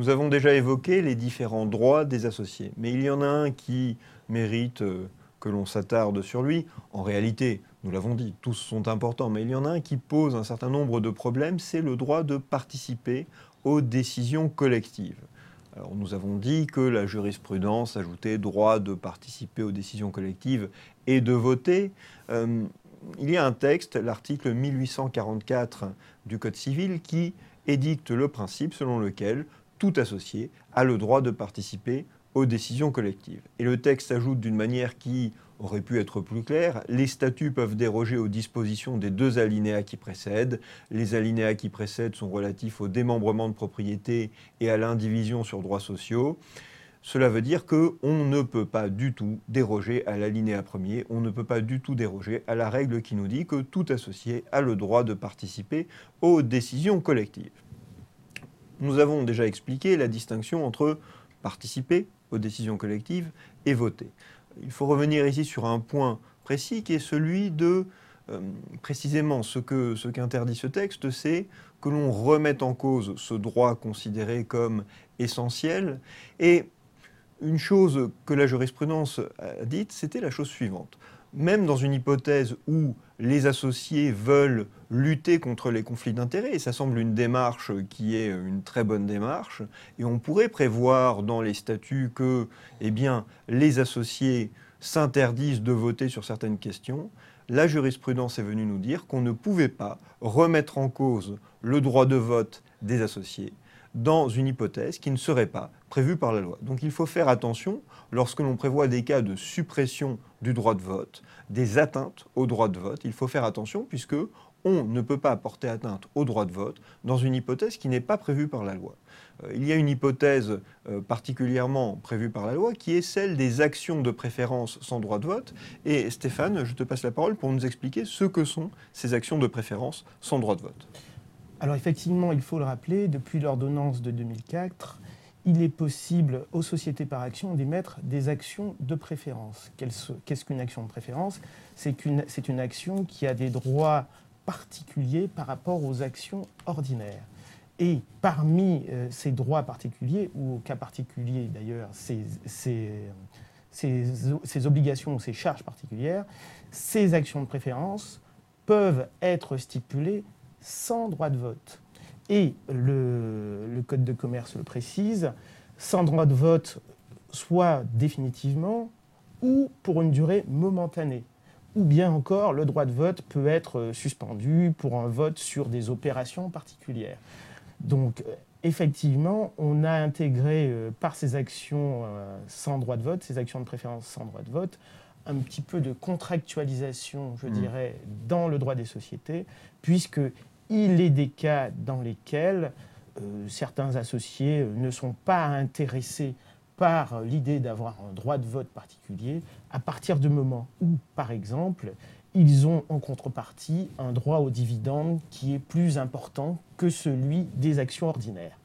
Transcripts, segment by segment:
Nous avons déjà évoqué les différents droits des associés, mais il y en a un qui mérite euh, que l'on s'attarde sur lui. En réalité, nous l'avons dit, tous sont importants, mais il y en a un qui pose un certain nombre de problèmes, c'est le droit de participer aux décisions collectives. Alors, nous avons dit que la jurisprudence ajoutait droit de participer aux décisions collectives et de voter. Euh, il y a un texte, l'article 1844 du Code civil, qui édicte le principe selon lequel tout associé a le droit de participer aux décisions collectives. Et le texte ajoute d'une manière qui aurait pu être plus claire, les statuts peuvent déroger aux dispositions des deux alinéas qui précèdent. Les alinéas qui précèdent sont relatifs au démembrement de propriété et à l'indivision sur droits sociaux. Cela veut dire qu'on ne peut pas du tout déroger à l'alinéa premier, on ne peut pas du tout déroger à la règle qui nous dit que tout associé a le droit de participer aux décisions collectives. Nous avons déjà expliqué la distinction entre participer aux décisions collectives et voter. Il faut revenir ici sur un point précis qui est celui de euh, précisément ce ce qu'interdit ce texte, c'est que l'on remette en cause ce droit considéré comme essentiel et une chose que la jurisprudence a dite, c'était la chose suivante. Même dans une hypothèse où les associés veulent lutter contre les conflits d'intérêts, et ça semble une démarche qui est une très bonne démarche, et on pourrait prévoir dans les statuts que eh les associés s'interdisent de voter sur certaines questions, la jurisprudence est venue nous dire qu'on ne pouvait pas remettre en cause le droit de vote des associés dans une hypothèse qui ne serait pas prévue par la loi. Donc il faut faire attention lorsque l'on prévoit des cas de suppression du droit de vote, des atteintes au droit de vote. Il faut faire attention puisque on ne peut pas porter atteinte au droit de vote dans une hypothèse qui n'est pas prévue par la loi. Euh, il y a une hypothèse euh, particulièrement prévue par la loi qui est celle des actions de préférence sans droit de vote. Et Stéphane, je te passe la parole pour nous expliquer ce que sont ces actions de préférence sans droit de vote. Alors effectivement, il faut le rappeler, depuis l'ordonnance de 2004, il est possible aux sociétés par action d'émettre des actions de préférence. Qu'est-ce qu'une action de préférence? C'est une action qui a des droits particuliers par rapport aux actions ordinaires. Et parmi euh, ces droits particuliers, ou au cas particulier d'ailleurs, ces, ces, obligations ou ces charges particulières, ces actions de préférence peuvent être stipulées sans droit de vote. Et le, Code de commerce le précise, sans droit de vote, soit définitivement ou pour une durée momentanée. Ou bien encore, le droit de vote peut être euh, suspendu pour un vote sur des opérations particulières. Donc, euh, effectivement, on a intégré euh, par ces actions sans droit de vote, ces actions de préférence sans droit de vote, un petit peu de contractualisation, je mmh. dirais, dans le droit des sociétés, puisque il est des cas dans lesquels euh, certains associés euh, ne sont pas intéressés par l'idée d'avoir un droit de vote particulier à partir du moment où, par exemple, ils ont en contrepartie un droit au dividende qui est plus important que celui des actions ordinaires.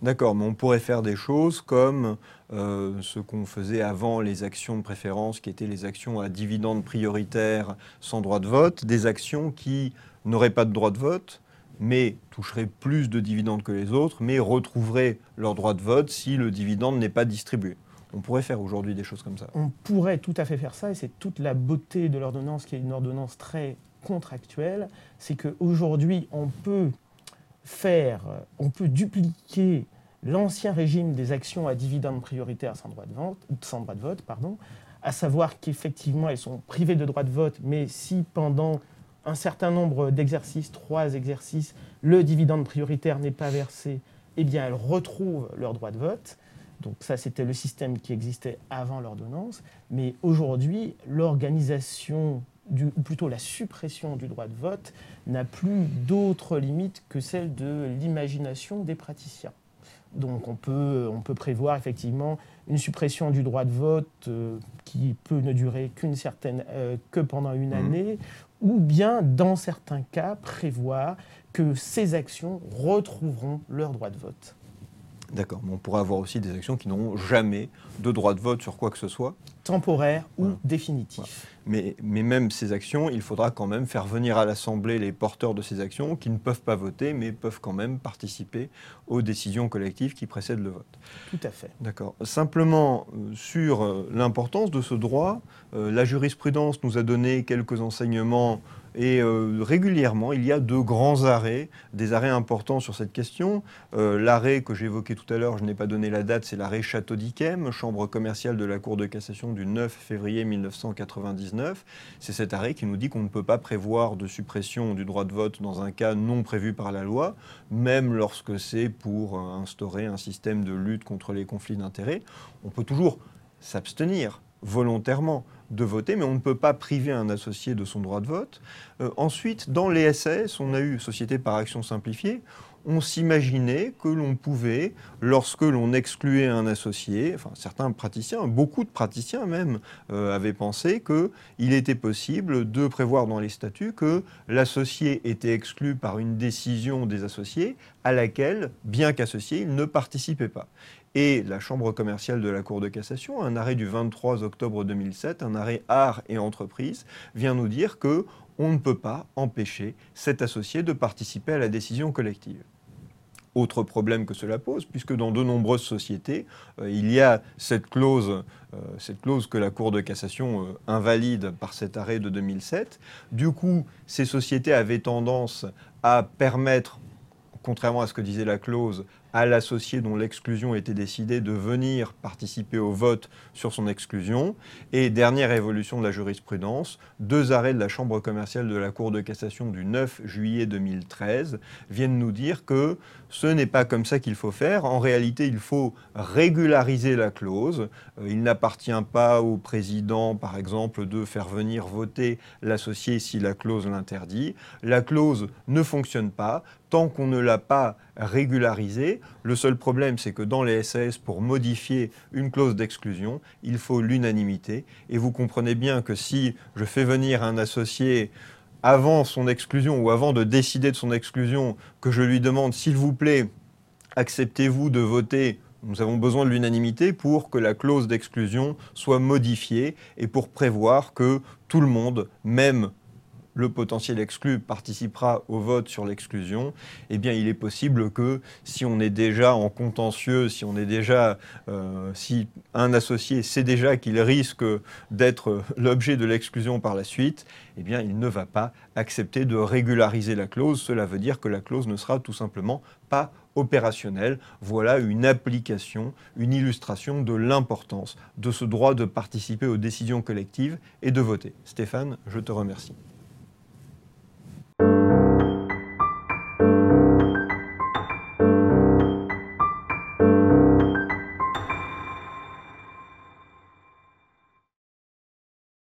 D'accord, mais on pourrait faire des choses comme euh, ce qu'on faisait avant les actions de préférence, qui étaient les actions à dividende prioritaire sans droit de vote, des actions qui n'auraient pas de droit de vote, mais toucheraient plus de dividendes que les autres, mais retrouveraient leur droit de vote si le dividende n'est pas distribué. On pourrait faire aujourd'hui des choses comme ça. On pourrait tout à fait faire ça, et c'est toute la beauté de l'ordonnance, qui est une ordonnance très contractuelle, c'est qu'aujourd'hui, on peut faire, on peut dupliquer l'ancien régime des actions à dividendes prioritaires sans droit de, sans droit de vote, pardon, à savoir qu'effectivement, elles sont privées de droit de vote, mais si pendant un certain nombre d'exercices, trois exercices, le dividende prioritaire n'est pas versé, eh bien elles retrouvent leur droit de vote. Donc ça, c'était le système qui existait avant l'ordonnance. Mais aujourd'hui, l'organisation, ou plutôt la suppression du droit de vote, n'a plus d'autre limite que celle de l'imagination des praticiens. Donc on peut, on peut prévoir effectivement une suppression du droit de vote euh, qui peut ne durer qu'une certaine, euh, que pendant une mmh. année, ou bien, dans certains cas, prévoir que ces actions retrouveront leur droit de vote. D'accord, mais on pourrait avoir aussi des actions qui n'auront jamais de droit de vote sur quoi que ce soit temporaire ou Voilà. Mais, mais même ces actions, il faudra quand même faire venir à l'Assemblée les porteurs de ces actions qui ne peuvent pas voter, mais peuvent quand même participer aux décisions collectives qui précèdent le vote. Tout à fait. D'accord. Simplement, euh, sur euh, l'importance de ce droit, euh, la jurisprudence nous a donné quelques enseignements et euh, régulièrement, il y a de grands arrêts, des arrêts importants sur cette question. Euh, l'arrêt que j'évoquais tout à l'heure, je n'ai pas donné la date, c'est l'arrêt Château d'Yquem, chambre commerciale de la Cour de cassation du 9 février 1999. C'est cet arrêt qui nous dit qu'on ne peut pas prévoir de suppression du droit de vote dans un cas non prévu par la loi, même lorsque c'est pour instaurer un système de lutte contre les conflits d'intérêts. On peut toujours s'abstenir volontairement de voter, mais on ne peut pas priver un associé de son droit de vote. Euh, ensuite, dans les SAS, on a eu Société par action simplifiée, on s'imaginait que l'on pouvait, lorsque l'on excluait un associé, enfin certains praticiens, beaucoup de praticiens même, euh, avaient pensé qu'il était possible de prévoir dans les statuts que l'associé était exclu par une décision des associés à laquelle, bien qu'associé, il ne participait pas. Et la Chambre commerciale de la Cour de cassation, un arrêt du 23 octobre 2007, un arrêt art et entreprise, vient nous dire que on ne peut pas empêcher cet associé de participer à la décision collective. Autre problème que cela pose, puisque dans de nombreuses sociétés, euh, il y a cette clause, euh, cette clause que la Cour de cassation euh, invalide par cet arrêt de 2007. Du coup, ces sociétés avaient tendance à permettre, contrairement à ce que disait la clause, à l'associé dont l'exclusion était décidée de venir participer au vote sur son exclusion. Et dernière évolution de la jurisprudence, deux arrêts de la Chambre commerciale de la Cour de cassation du 9 juillet 2013 viennent nous dire que ce n'est pas comme ça qu'il faut faire. En réalité, il faut régulariser la clause. Euh, Il n'appartient pas au président, par exemple, de faire venir voter l'associé si la clause l'interdit. La clause ne fonctionne pas tant qu'on ne l'a pas régularisée. Le seul problème, c'est que dans les SAS, pour modifier une clause d'exclusion, il faut l'unanimité. Et vous comprenez bien que si je fais venir un associé avant son exclusion ou avant de décider de son exclusion, que je lui demande, s'il vous plaît, acceptez-vous de voter nous avons besoin de l'unanimité pour que la clause d'exclusion soit modifiée et pour prévoir que tout le monde, même le potentiel exclu participera au vote sur l'exclusion, eh bien, il est possible que si on est déjà en contentieux, si on est déjà, euh, si un associé sait déjà qu'il risque d'être l'objet de l'exclusion par la suite, eh bien, il ne va pas accepter de régulariser la clause. Cela veut dire que la clause ne sera tout simplement pas opérationnelle. Voilà une application, une illustration de l'importance de ce droit de participer aux décisions collectives et de voter. Stéphane, je te remercie.